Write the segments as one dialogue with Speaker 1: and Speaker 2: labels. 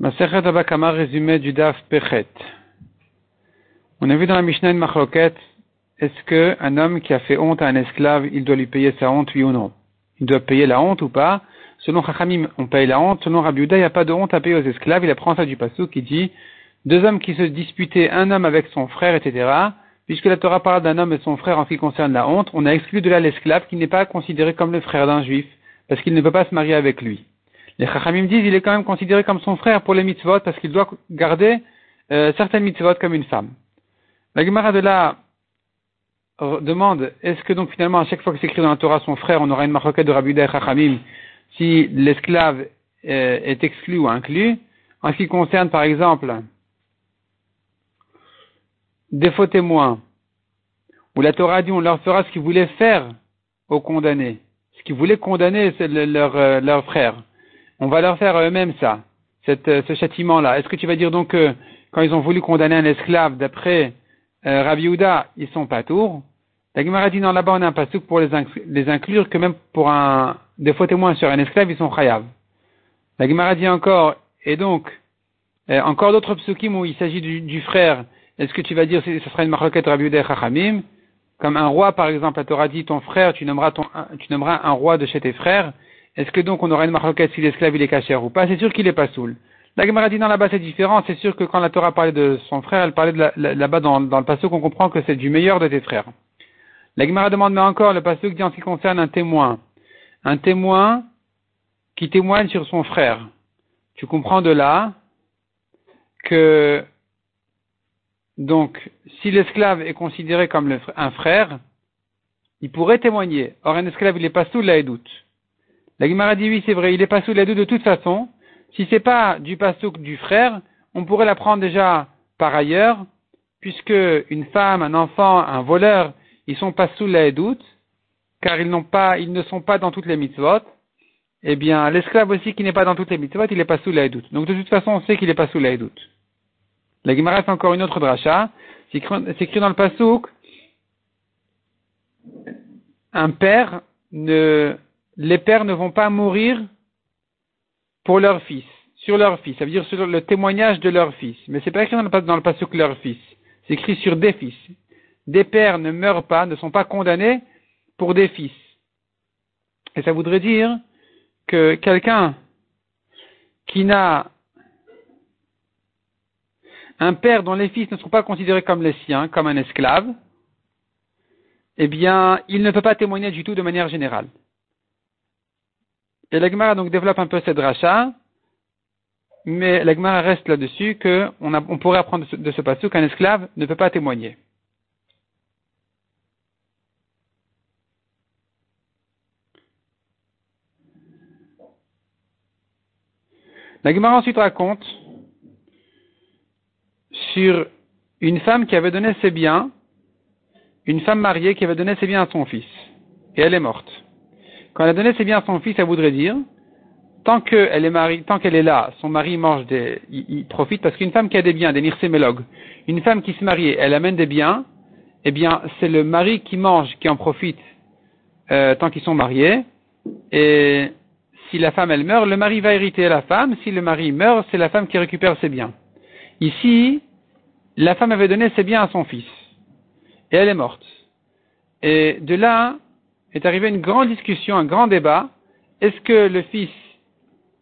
Speaker 1: Résumé du Daf Pechet. On a vu dans la Mishnah une machloket, est-ce que un homme qui a fait honte à un esclave, il doit lui payer sa honte, oui ou non? Il doit payer la honte ou pas? Selon Chachamim, on paye la honte. Selon Rabbi il n'y a pas de honte à payer aux esclaves. Il apprend ça du passou qui dit, deux hommes qui se disputaient, un homme avec son frère, etc., puisque la Torah parle d'un homme et son frère en ce qui concerne la honte, on a exclu de là l'esclave qui n'est pas considéré comme le frère d'un juif, parce qu'il ne peut pas se marier avec lui. Les Chachamim disent il est quand même considéré comme son frère pour les mitzvot parce qu'il doit garder euh, certaines mitzvot comme une femme. La Gemara de là demande est-ce que donc finalement à chaque fois que c'est écrit dans la Torah son frère on aura une marquette de Rabbi et Chachamim si l'esclave euh, est exclu ou inclus? En ce qui concerne par exemple des faux témoins où la Torah dit on leur fera ce qu'ils voulaient faire aux condamnés, ce qu'ils voulaient condamner leur, euh, leur frère on va leur faire eux-mêmes ça, euh, ce châtiment-là. Est-ce que tu vas dire donc que quand ils ont voulu condamner un esclave, d'après euh, Rabbi Houda, ils sont pas tours? La Gemara dit non, là-bas on a un pasouk pour les, inclure que même pour un, des faux témoins sur un esclave, ils sont chayav. La Gemara dit encore, et donc, euh, encore d'autres psukim où il s'agit du, frère, est-ce que tu vas dire que ce sera une marloquette Rabbi Houda et Chachamim? Comme un roi, par exemple, la Torah dit ton frère, tu nommeras un roi de chez tes frères. Est-ce que donc on aura une marloquette si l'esclave est cachère ou pas C'est sûr qu'il est pas saoul. La Gemara dit non là-bas c'est différent. C'est sûr que quand la Torah parlait de son frère, elle parlait là-bas dans, le passage qu'on comprend que c'est du meilleur de tes frères. La Gemara demande mais encore le passage dit en ce qui concerne un témoin. Un témoin qui témoigne sur son frère. Tu comprends de là que donc si l'esclave est considéré comme un frère, il pourrait témoigner. Or un esclave il est pas sous la doute. La Gemara dit oui, c'est vrai, il est pas sous les deux de toute façon. Si c'est pas du pasouk du frère, on pourrait l'apprendre déjà par ailleurs, puisque une femme, un enfant, un voleur, ils sont pas sous les doutes, car ils n'ont pas, ils ne sont pas dans toutes les mitzvot. Eh bien, l'esclave aussi qui n'est pas dans toutes les mitzvot, il n'est pas sous les doutes. Donc de toute façon, on sait qu'il n'est pas sous les doutes. La Gemara fait encore une autre dracha. C'est écrit dans le pasouk, un père ne les pères ne vont pas mourir pour leur fils, sur leur fils, ça veut dire sur le témoignage de leur fils. Mais c'est pas écrit dans le, dans passage leur fils, c'est écrit sur des fils. Des pères ne meurent pas, ne sont pas condamnés pour des fils. Et ça voudrait dire que quelqu'un qui n'a un père dont les fils ne sont pas considérés comme les siens, comme un esclave, eh bien, il ne peut pas témoigner du tout de manière générale. Et l'Agmara donc développe un peu cette rachat, mais l'Agmara reste là-dessus qu'on on pourrait apprendre de ce, passage qu'un esclave ne peut pas témoigner. La Gemara ensuite raconte sur une femme qui avait donné ses biens, une femme mariée qui avait donné ses biens à son fils, et elle est morte. Quand elle a donné ses biens à son fils, ça voudrait dire, tant qu'elle est mariée, tant qu'elle est là, son mari mange des, il, profite parce qu'une femme qui a des biens, des nirsémélogues, une femme qui se marie, elle amène des biens, eh bien, c'est le mari qui mange, qui en profite euh, tant qu'ils sont mariés. Et si la femme elle meurt, le mari va hériter la femme. Si le mari meurt, c'est la femme qui récupère ses biens. Ici, la femme avait donné ses biens à son fils et elle est morte. Et de là, est arrivé une grande discussion, un grand débat. Est-ce que le fils,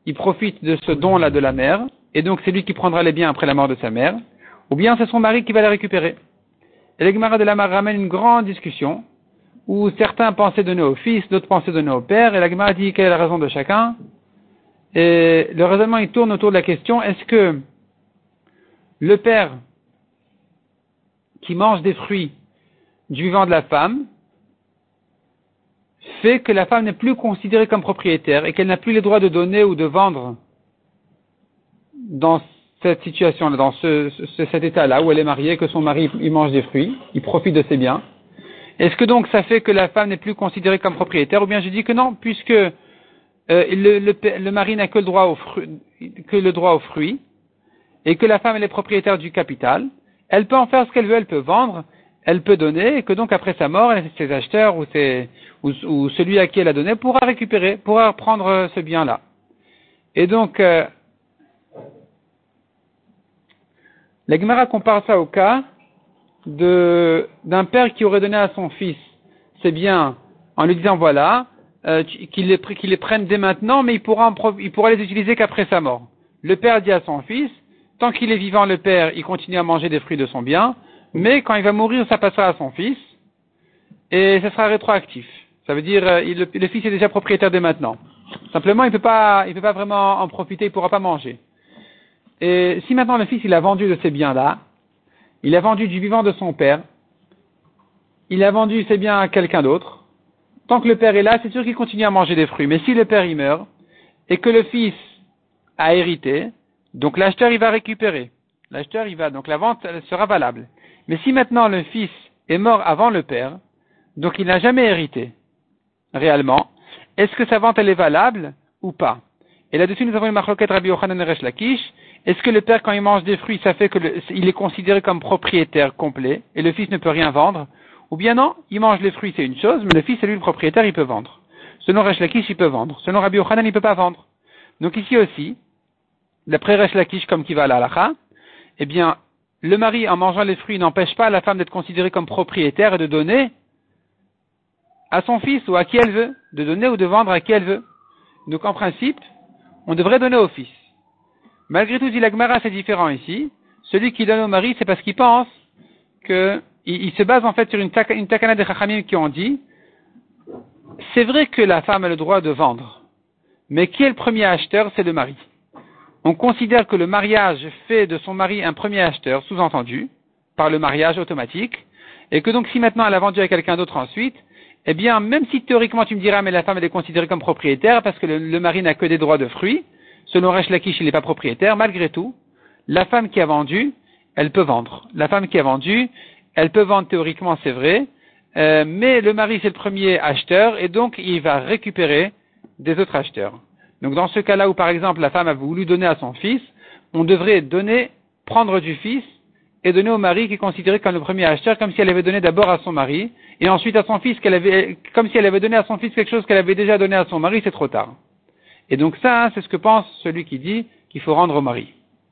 Speaker 1: il profite de ce don-là de la mère, et donc c'est lui qui prendra les biens après la mort de sa mère, ou bien c'est son mari qui va les récupérer? Et l'Egmara de la mère ramène une grande discussion, où certains pensaient donner au fils, d'autres pensaient donner au père, et l'Egmara dit quelle est la raison de chacun? Et le raisonnement, il tourne autour de la question, est-ce que le père qui mange des fruits du vivant de la femme, fait que la femme n'est plus considérée comme propriétaire et qu'elle n'a plus le droit de donner ou de vendre dans cette situation-là, dans ce, cet état-là où elle est mariée, que son mari il mange des fruits, il profite de ses biens. Est-ce que donc ça fait que la femme n'est plus considérée comme propriétaire ou bien je dis que non, puisque euh, le, le, mari n'a que le droit aux fruits, que le droit aux fruits et que la femme elle est propriétaire du capital, elle peut en faire ce qu'elle veut, elle peut vendre, elle peut donner et que donc après sa mort, ses acheteurs ou, ou, celui à qui elle a donné pourra récupérer, pourra prendre ce bien-là. Et donc, euh, La Gemara compare ça au cas d'un père qui aurait donné à son fils ses biens en lui disant voilà, euh, qu'il les, les prenne dès maintenant, mais il pourra, il pourra les utiliser qu'après sa mort. Le père dit à son fils, tant qu'il est vivant, le père, il continue à manger des fruits de son bien, mais quand il va mourir, ça passera à son fils, et ça sera rétroactif. Ça veut dire, euh, le, fils est déjà propriétaire dès maintenant. Simplement, il peut pas, il peut pas vraiment en profiter, il pourra pas manger. Et si maintenant le fils, il a vendu de ces biens-là, il a vendu du vivant de son père, il a vendu ses biens à quelqu'un d'autre, tant que le père est là, c'est sûr qu'il continue à manger des fruits. Mais si le père, il meurt, et que le fils a hérité, donc l'acheteur, il va récupérer. L'acheteur, il va, donc la vente sera valable. Mais si maintenant le fils est mort avant le père, donc il n'a jamais hérité, réellement, est-ce que sa vente elle est valable ou pas? Et là-dessus, nous avons une marloquette Rabbi Yochanan Resh Lakish. Est-ce que le père, quand il mange des fruits, ça fait qu'il est considéré comme propriétaire complet et le fils ne peut rien vendre? Ou bien non, il mange les fruits, c'est une chose, mais le fils, c'est lui le propriétaire, il peut vendre. Selon Resh Lakish, il peut vendre. Selon Rabbi Yochanan, il ne peut pas vendre. Donc ici aussi, d'après Resh Lakish, comme qui va à la eh bien, le mari, en mangeant les fruits, n'empêche pas la femme d'être considérée comme propriétaire et de donner à son fils ou à qui elle veut, de donner ou de vendre à qui elle veut. Donc en principe, on devrait donner au fils. Malgré tout, dit l'Agmara, c'est différent ici. Celui qui donne au mari, c'est parce qu'il pense que il, se base en fait sur une, takana de Chachamim qui ont dit c'est vrai que la femme a le droit de vendre, mais qui est le premier acheteur C'est le mari. On considère que le mariage fait de son mari un premier acheteur, sous-entendu, par le mariage automatique, et que donc si maintenant elle a vendu à quelqu'un d'autre ensuite, eh bien, même si théoriquement tu me diras, mais la femme elle est considérée comme propriétaire parce que le, mari n'a que des droits de fruits, selon Resh Lakish, il n'est pas propriétaire, malgré tout, la femme qui a vendu, elle peut vendre. La femme qui a vendu, elle peut vendre théoriquement, c'est vrai, euh, mais le mari c'est le premier acheteur et donc il va récupérer des autres acheteurs. Donc dans ce cas-là où par exemple la femme a voulu donner à son fils, on devrait donner, prendre du fils et donner au mari qui est considéré comme le premier acheteur, comme si elle avait donné d'abord à son mari, et ensuite à son fils qu'elle avait, comme si elle avait donné à son fils quelque chose qu'elle avait déjà donné à son mari, c'est trop tard. Et donc ça, hein, c'est ce que pense celui qui dit qu'il faut rendre au mari.